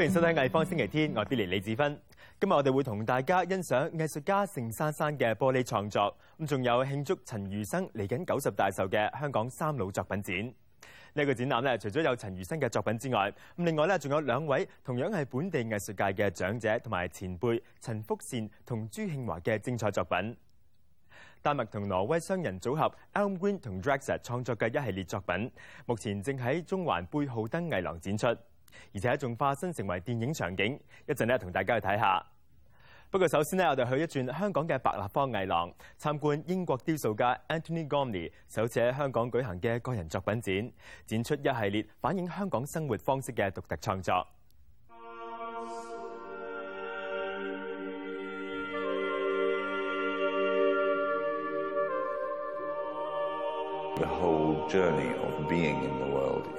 歡迎收睇藝方星期天，我係 Billy 李子芬。今日我哋會同大家欣賞藝術家盛珊珊嘅玻璃創作，咁仲有慶祝陳如生嚟緊九十大壽嘅香港三老作品展。呢、這個展覽咧，除咗有陳如生嘅作品之外，咁另外咧仲有兩位同樣係本地藝術界嘅長者同埋前輩陳福善同朱慶華嘅精彩作品。丹麥同挪威商人組合 Elm Green 同 Draxa 創作嘅一系列作品，目前正喺中環貝浩登藝廊展出。而且仲化身成為電影場景，一陣咧同大家去睇下。不過首先呢，我哋去一轉香港嘅白立方藝廊，參觀英國雕塑家 Anthony Gomley 首次喺香港舉行嘅個人作品展，展出一系列反映香港生活方式嘅獨特創作。The whole journey of being in the world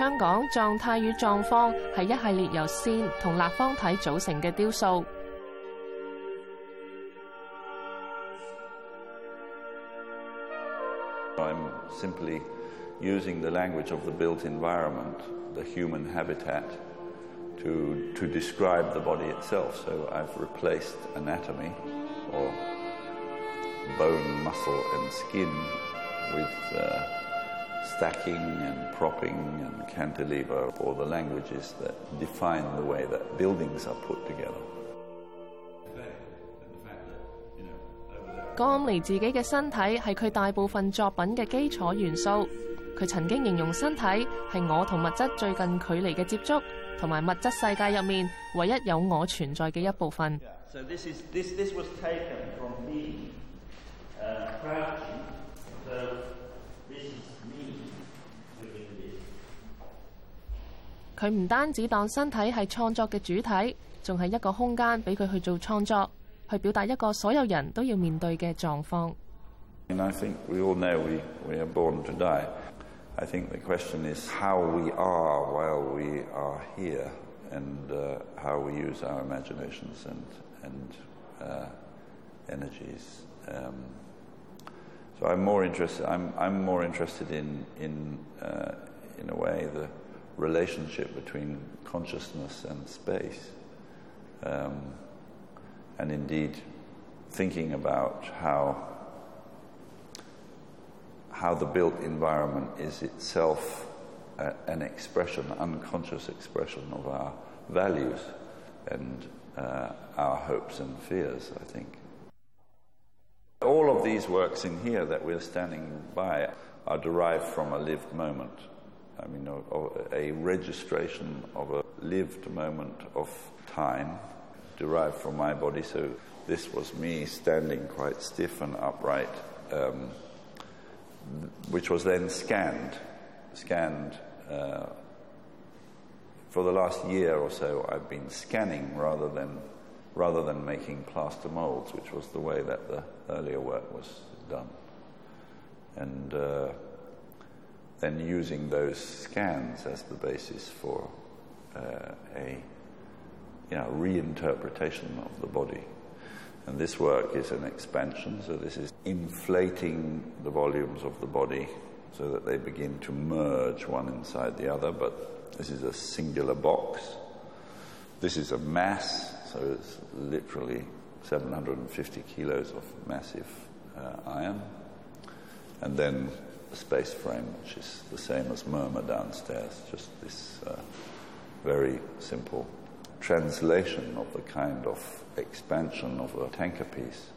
香港状态与状况系一系列由线同立方体组成嘅雕塑。 I'm simply using the language of the built environment, the human habitat, to, to describe the body itself. So I've replaced anatomy or bone, muscle, and skin with uh, stacking and propping and cantilever, or the languages that define the way that buildings are put together. Gormley 自己嘅身體係佢大部分作品嘅基礎元素。佢曾經形容身體係我同物質最近距離嘅接觸，同埋物質世界入面唯一有我存在嘅一部分。So this is this this was taken from me uh, crouching. So this is me doing this. 佢唔單止當身體係創作嘅主體，仲係一個空間俾佢去做創作，去表達一個所有人都要面對嘅狀況。Relationship between consciousness and space. Um, and indeed, thinking about how how the built environment is itself a, an expression, unconscious expression of our values and uh, our hopes and fears, I think. All of these works in here that we're standing by are derived from a lived moment. I mean, a, registration of a lived moment of time derived from my body. So this was me standing quite stiff and upright. Um, which was then scanned, scanned. Uh, for the last year or so, I've been scanning rather than rather than making plaster molds, which was the way that the earlier work was done, and uh, then using those scans as the basis for uh, a you know reinterpretation of the body. And this work is an expansion, so this is inflating the volumes of the body so that they begin to merge one inside the other. But this is a singular box. This is a mass, so it's literally 750 kilos of massive uh, iron. And then the space frame, which is the same as Murmur downstairs, just this uh, very simple translation of the kind of expansion of a tanker piece,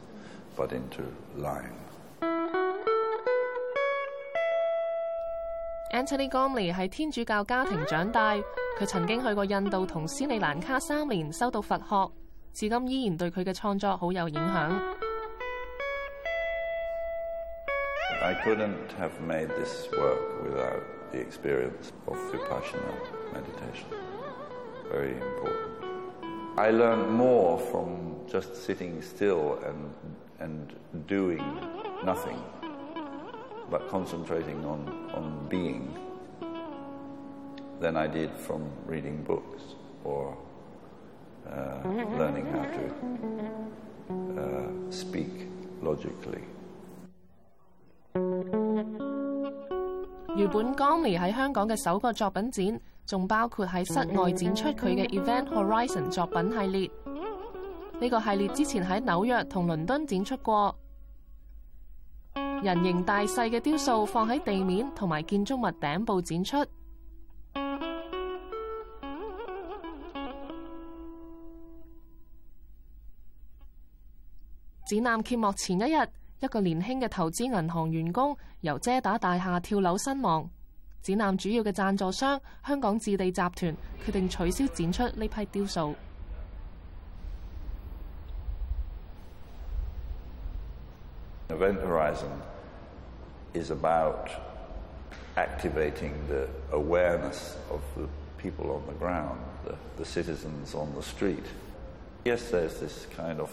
but into line. Antony Gormley 係天主教家庭長大，佢曾經去過印度同斯里蘭卡三年，修讀佛學，至今依然對佢嘅創作好有影響。I couldn't have made this work without the experience of Vipassana meditation. Very important. I learned more from just sitting still and, and doing nothing, but concentrating on, on being, than I did from reading books or uh, learning how to uh, speak logically. 原本 Gormley 喺香港嘅首个作品展，仲包括喺室外展出佢嘅 Event Horizon 作品系列。呢、个系列之前喺纽约同伦敦展出过，人形大細嘅雕塑放喺地面同埋建筑物顶部展出。展览揭幕前一日，一个年轻嘅投资银行员工由遮打大厦跳楼身亡。展览主要嘅赞助商香港置地集团决定取消展出呢批雕塑。 Event Horizon is about activating the awareness of the people on the ground, the, the citizens on the street. Yes, there's this kind of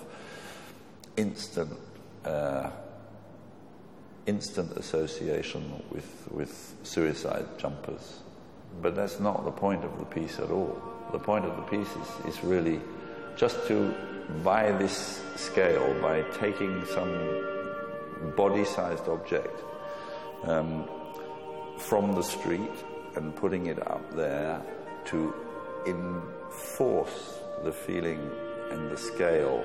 instant, uh, instant association with, with suicide jumpers, but that's not the point of the piece at all. The point of the piece is, is really just to, by this scale, by taking some body-sized object um, from the street and putting it up there to enforce the feeling and the scale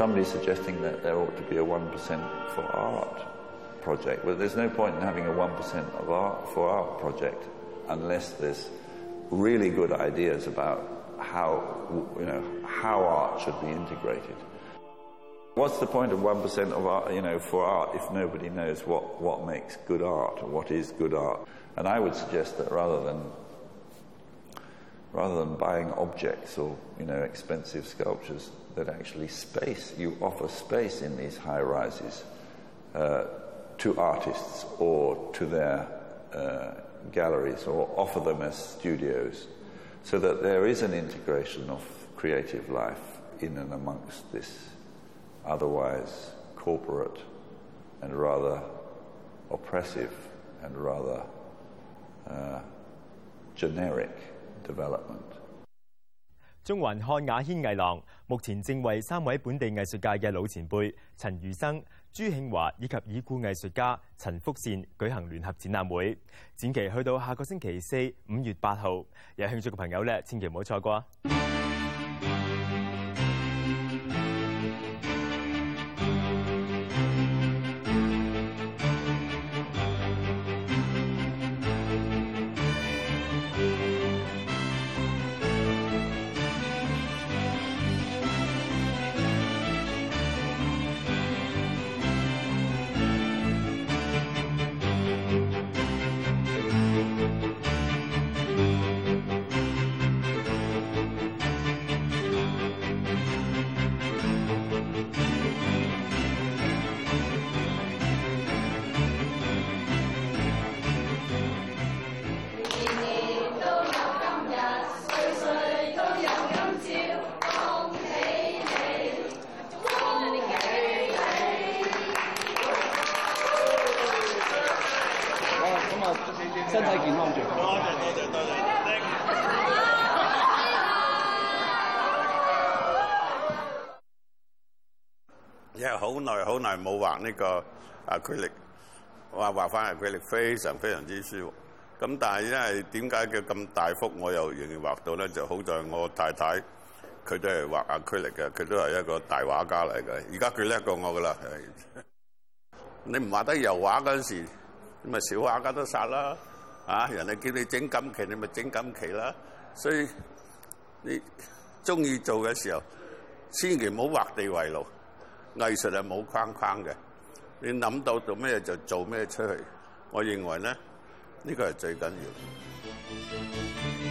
Somebody's suggesting that there ought to be a 1% for art project, Well, there's no point in having a 1% of art for art project unless there's really good ideas about how, you know, how art should be integrated. What's the point of 1% of art, you know, for art if nobody knows what, what makes good art or what is good art? And I would suggest that rather than rather than buying objects or you know expensive sculptures that actually space you offer space in these high rises uh, to artists or to their uh, galleries or offer them as studios so that there is an integration of creative life in and amongst this otherwise corporate and rather oppressive and rather uh, generic development. 中环汉雅轩艺廊目前正为三位本地艺术界嘅老前辈陈如生、朱庆华以及已故艺术家陈福善举行联合展览会，展期去到下个星期四五月八号，有兴趣嘅朋友咧，千祈唔好错过啊！好耐好耐冇畫呢個啊佢力，哇畫翻嚟佢力非常非常之舒服。咁但係因為點解佢咁大幅，我又仍然畫到咧？就好在我太太佢都係畫亞區嚟嘅，佢都係一個大畫家嚟嘅。而家佢叻過我噶啦。你唔畫得油畫嗰陣時，咁咪小畫家都殺啦。啊，人哋叫你整錦旗，你咪整錦旗啦。所以你中意做嘅時候，千祈唔好畫地為牢。藝術係冇框框嘅，你諗到做咩就做咩出去。我認為咧，呢個係最緊要。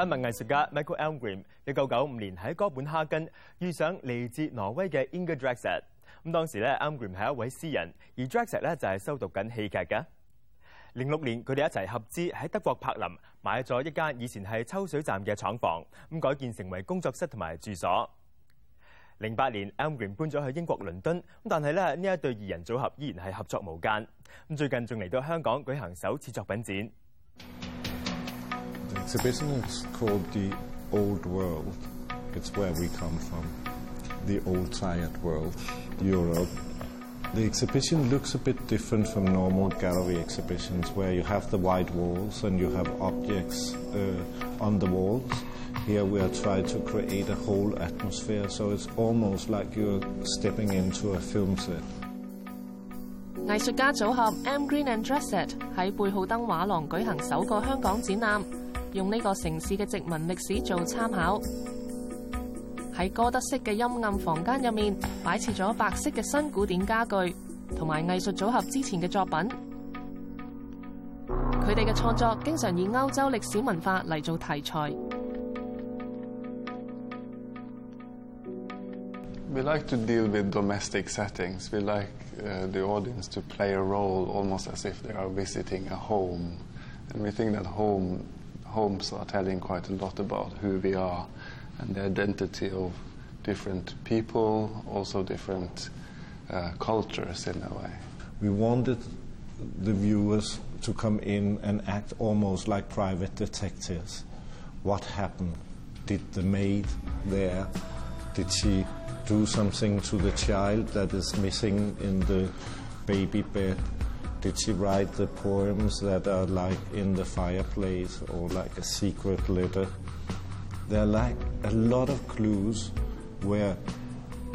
丹麥藝術家 Michael Elmgren 一九九五年喺哥本哈根遇上嚟自挪威嘅 Inger Draxset，。咁當時咧，Elmgren 係一位詩人，而 Draxset 咧就係修讀緊戲劇嘅。零六年，佢哋一齊合資喺德國柏林買咗一間以前係抽水站嘅廠房，咁改建成为工作室同埋住所。零八年，Elmgren 搬咗去英國倫敦，咁但係咧呢一對二人組合依然係合作無間。咁最近仲嚟到香港舉行首次作品展。exhibition is called The Old World. It's where we come from, the old tired world, Europe. The exhibition looks a bit different from normal gallery exhibitions where you have the white walls and you have objects uh, on the walls. Here we are trying to create a whole atmosphere, so it's almost like you're stepping into a film set. 藝術家組合 Elmgreen and Dragset 喺貝浩登畫廊舉行首個香港展覽。用呢个城市嘅殖民歷史做參考。喺哥德式嘅陰暗房間入面，擺設咗白色嘅新古典家具，同埋藝術組合之前嘅作品。佢哋嘅創作經常以歐洲歷史文化嚟做題材。We like to deal with domestic settings. We like uh, the audience to play a role almost as if they are visiting a home. And we think that home, homes are telling quite a lot about who we are and the identity of different people, also different uh, cultures in a way. We wanted the viewers to come in and act almost like private detectives. What happened? Did the maid there, did she do something to the child that is missing in the baby bed? Did she write the poems that are like in the fireplace or like a secret letter? There are like a lot of clues where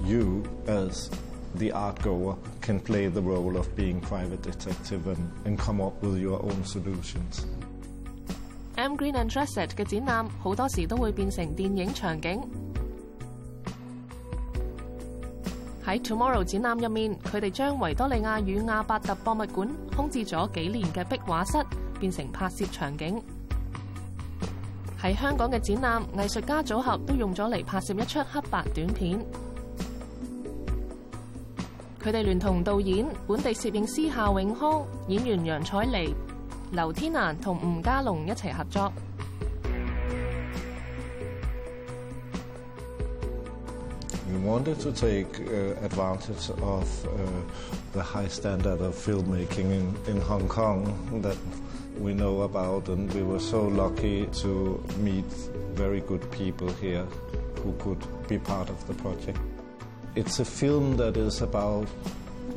you, as the art goer, can play the role of being private detective and, and come up with your own solutions. Elmgreen and Dragset 嘅展覽好多時都會變成電影場景。喺 Tomorrow 展覽入面，佢哋將維多利亞與亞伯特博物館空置咗幾年嘅壁畫室變成拍攝場景。喺香港嘅展覽，藝術家組合都用咗嚟拍攝一出黑白短片。佢哋聯同導演、本地攝影師夏永康、演員楊采妮、劉天蘭同吳家龍一齊合作。We wanted to take uh, advantage of uh, the high standard of filmmaking in, in Hong Kong that we know about, and we were so lucky to meet very good people here who could be part of the project. It's a film that is about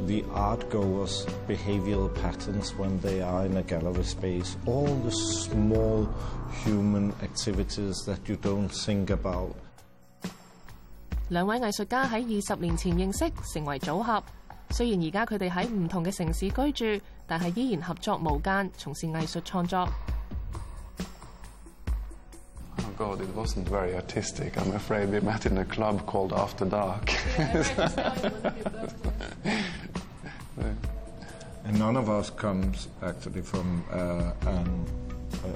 the art goers' behavioral patterns when they are in a gallery space, all the small human activities that you don't think about. 两位艺术家喺二十年前认识，成为组合。虽然而家佢哋喺唔同嘅城市居住，但系依然合作无间，从事艺术创作。 Oh God, it wasn't very artistic. I'm afraid we met in a club called After Dark. And none of us comes actually from uh, an uh,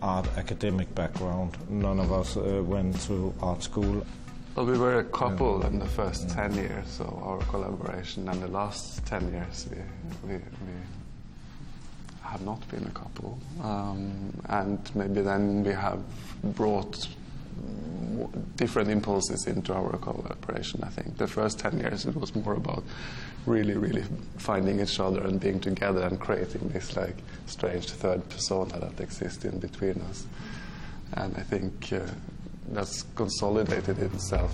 art academic background. None of us uh, went to art school. Well, we were a couple in the first 10 years of our collaboration, and the last 10 years we, we, we have not been a couple. Um, and maybe then we have brought different impulses into our collaboration. I think the first ten years it was more about really, really finding each other and being together and creating this like strange third persona that exists in between us. And I think uh, that's consolidated itself.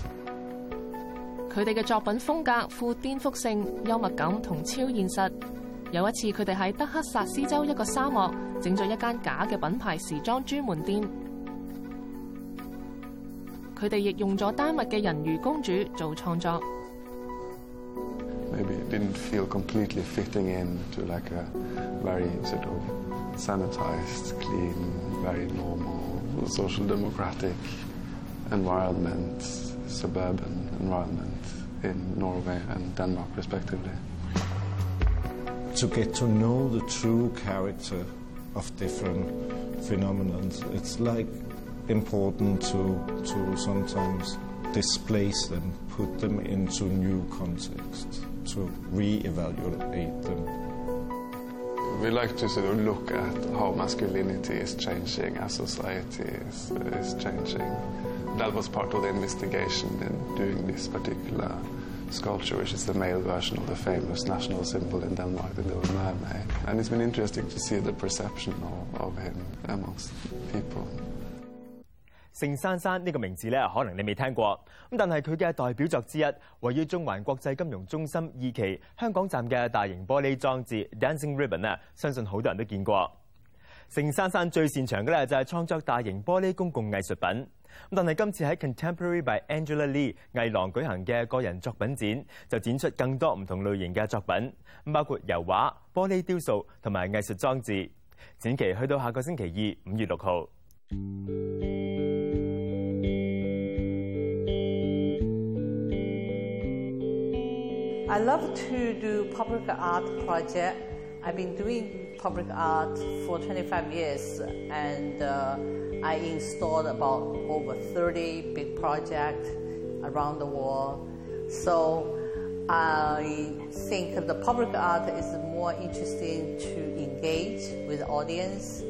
佢哋嘅作品風格富顛覆性、幽默感同超現實。有一次，佢哋喺德克薩斯州一個沙漠整咗一間假嘅品牌時裝專門店。佢哋亦用咗丹麥嘅人魚公主做創作。maybe it didn't feel completely fitting in to like a very sort of sanitized, clean, very normal social democratic environment, suburban environment in Norway and Denmark respectively. to get to know the true character of different phenomena. It's like important to to sometimes displace them, put them into new contexts, to re-evaluate them. We like to sort of look at how masculinity is changing as society is, is changing. That was part of the investigation in doing this particular sculpture, which is the male version of the famous national symbol in Denmark, the Little Mermaid. And it's been interesting to see the perception of, of him amongst people. 盛珊珊呢個名字咧，可能你未聽過，咁但係佢嘅代表作之一，位於中環國際金融中心二期香港站嘅大型玻璃裝置 Dancing Ribbon 啊，相信好多人都見過。盛珊珊最擅長嘅咧就係創作大型玻璃公共藝術品，但係今次喺 Contemporary by Angela Lee 藝廊舉行嘅個人作品展，就展出更多唔同類型嘅作品，包括油画、玻璃雕塑同埋藝術裝置。展期去到下個星期二五月六號。I love to do public art project. I've been doing public art for 25 years, and uh, I installed about over 30 big projects around the world. So I think the public art is more interesting to engage with audience,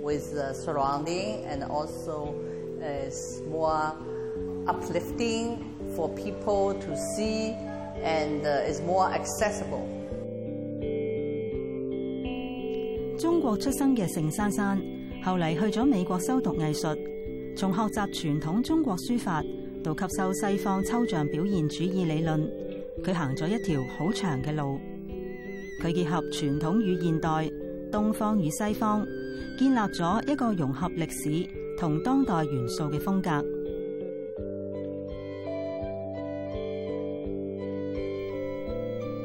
with the surrounding, and also is more uplifting for people to see and uh, is more accessible. 中國出生嘅盛珊珊，後嚟去咗美國修讀藝術，從學習傳統中國書法到吸收西方抽象表現主義理論，佢行咗一條好長嘅路。佢結合傳統與現代、東方與西方，建立咗一個融合歷史同當代元素嘅風格。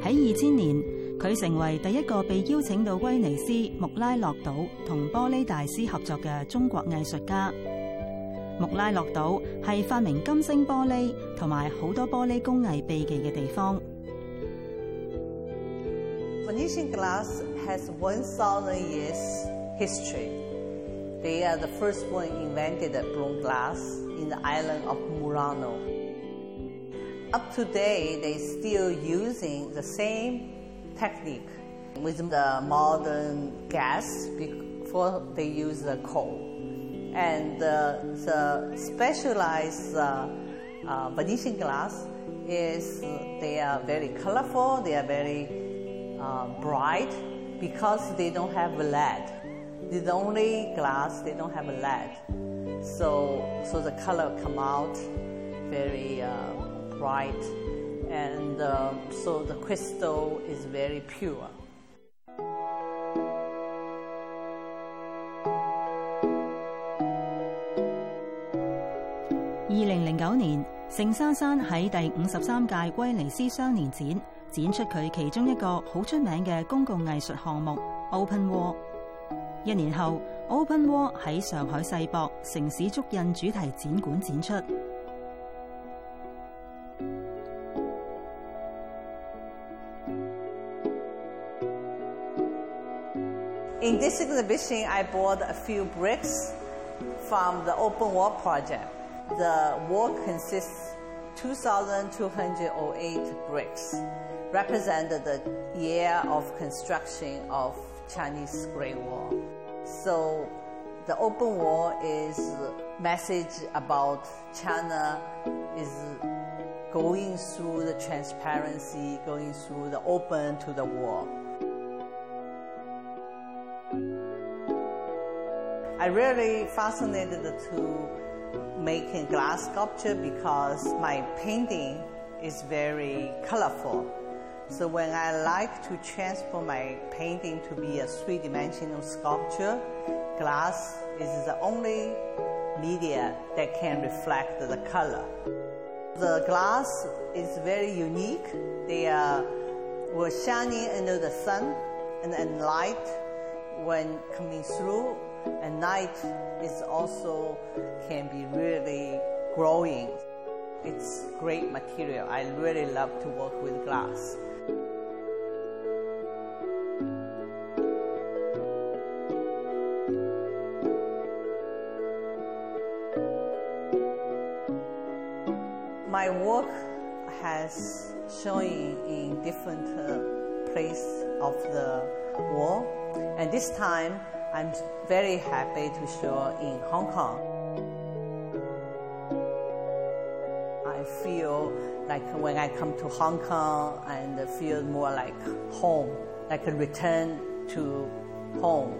喺二千年，佢成為第一個被邀請到威尼斯穆拉諾島同玻璃大師合作嘅中國藝術家。穆拉諾島係發明金星玻璃同埋好多玻璃工藝秘技嘅地方。Venetian glass has one thousand years history. They are the first one invented blown glass in the island of Murano. Up today, they still using the same technique with the modern gas before they use the coal. And uh, the specialized uh, uh, Venetian glass is they are very colorful, they are very uh, bright because they don't have lead. They're the only glass they don't have lead, so so the color come out very uh, bright, and so the crystal is very pure. 二零零九年，盛珊珊喺第五十三届威尼斯双年展展出佢其中一个好出名嘅公共艺术项目 Open Wall。一年后，Open Wall 喺上海世博城市足印主题展馆展出。In this exhibition, I bought a few bricks from the Open Wall project. The wall consists 2,208 bricks, represent the year of construction of Chinese Great Wall. So The open wall is message about China is going through the transparency, going through the open to the world. I really fascinated to making glass sculpture because my painting is very colorful. So when I like to transform my painting to be a three-dimensional sculpture, glass is the only media that can reflect the color. The glass is very unique. They are were shining under the sun, and then light when coming through, and night is also can be really growing. It's great material. I really love to work with glass. My work has showing in different uh, of the world, and this time I'm very happy to show in Hong Kong. I feel like when I come to Hong Kong and feel more like home, like a return to home.